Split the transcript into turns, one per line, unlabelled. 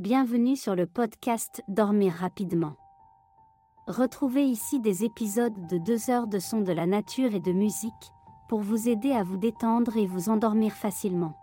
Bienvenue sur le podcast Dormir rapidement. Retrouvez ici des épisodes de 2 heures de sons de la nature et de musique, pour vous aider à vous détendre et vous endormir facilement.